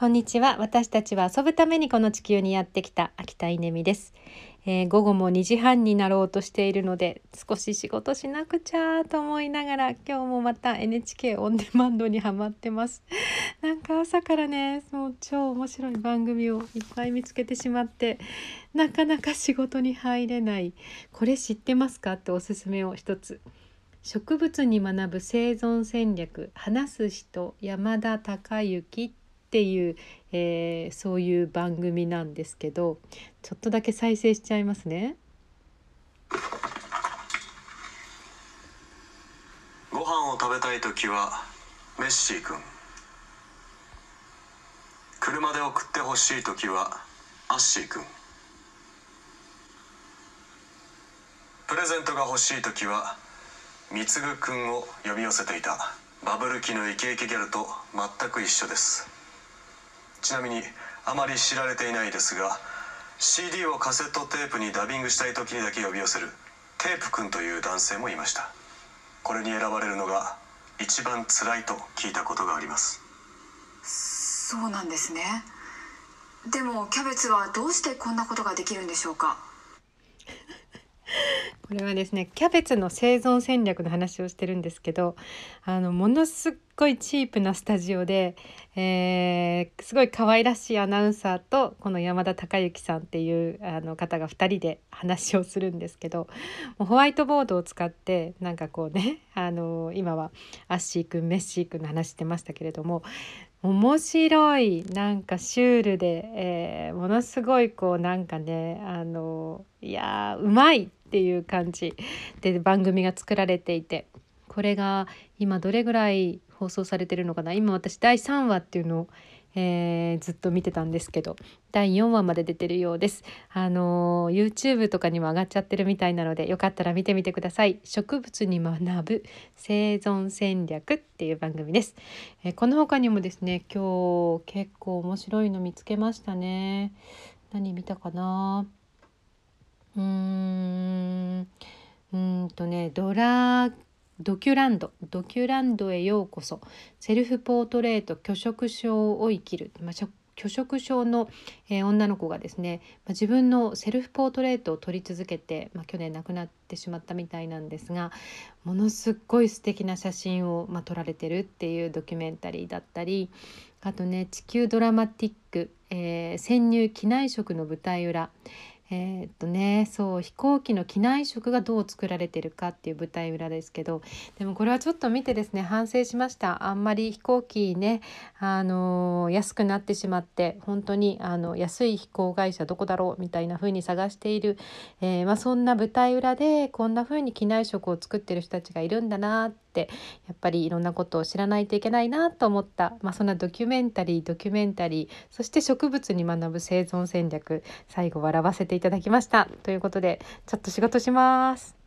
こんにちは。私たちは遊ぶためにこの地球にやってきた秋田稲美です、えー、午後も2時半になろうとしているので少し仕事しなくちゃと思いながら今日もまた NHK オンデマンドにハマってます。なんか朝からねもう超面白い番組をいっぱい見つけてしまってなかなか仕事に入れないこれ知ってますかっておすすめを一つ。植物に学ぶ生存戦略話す人山田孝之っていう、えー、そういう番組なんですけどちょっとだけ再生しちゃいますね。ご飯を食べたい時はメッシー君。車で送ってほしい時はアッシー君。プレゼントが欲しい時は貢くんを呼び寄せていた。バブル期のイケイケギャルと全く一緒です。ちなみにあまり知られていないですが CD をカセットテープにダビングしたい時にだけ呼び寄せるテープ君という男性もいました。これに選ばれるのが一番辛いと聞いたことがあります。そうなんですね。でもキャベツはどうしてこんなことができるんでしょうか？これはですねキャベツの生存戦略の話をしてるんですけどあのものすっごいチープなスタジオで、えー、すごい可愛らしいアナウンサーとこの山田孝之さんっていうあの方が2人で話をするんですけどもうホワイトボードを使ってなんかこうねあの今はアッシーくんメッシーくんの話してましたけれども面白いなんかシュールで、えー、ものすごいこうなんかねあのいやうまいっていう感じで番組が作られていてこれが今どれぐらい放送されてるのかな。今私第3話っていうのを、えー、ずっと見てたんですけど第4話まで出てるようです。あの YouTube とかにも上がっちゃってるみたいなのでよかったら見てみてください。植物に学ぶ生存戦略っていう番組です。えー、この他にもですね今日結構面白いの見つけましたね。何見たかな？うーんうんとねドラドキュランドドキュランドへようこそ。セルフポートレート拒食症を生きる、まあ、拒食症の、えー、女の子がですね、まあ、自分のセルフポートレートを撮り続けて、まあ、去年亡くなってしまったみたいなんですがものすっごい素敵な写真を、まあ、撮られてるっていうドキュメンタリーだったりあとね「地球ドラマティック、えー、潜入機内食の舞台裏」えー、っとねそう飛行機の機内食がどう作られてるかっていう舞台裏ですけどでもこれはちょっと見てですね反省しました。あんまり飛行機ねあのー、安くなってしまって本当にあの安い飛行会社どこだろうみたいな風に探している、えー、まあ、そんな舞台裏でこんな風に機内食を作ってる人たちがいるんだなってってやっぱりいろんなことを知らないといけないなと思った、まあ、そんなドキュメンタリードキュメンタリーそして植物に学ぶ生存戦略最後笑わせていただきましたということでちょっと仕事します。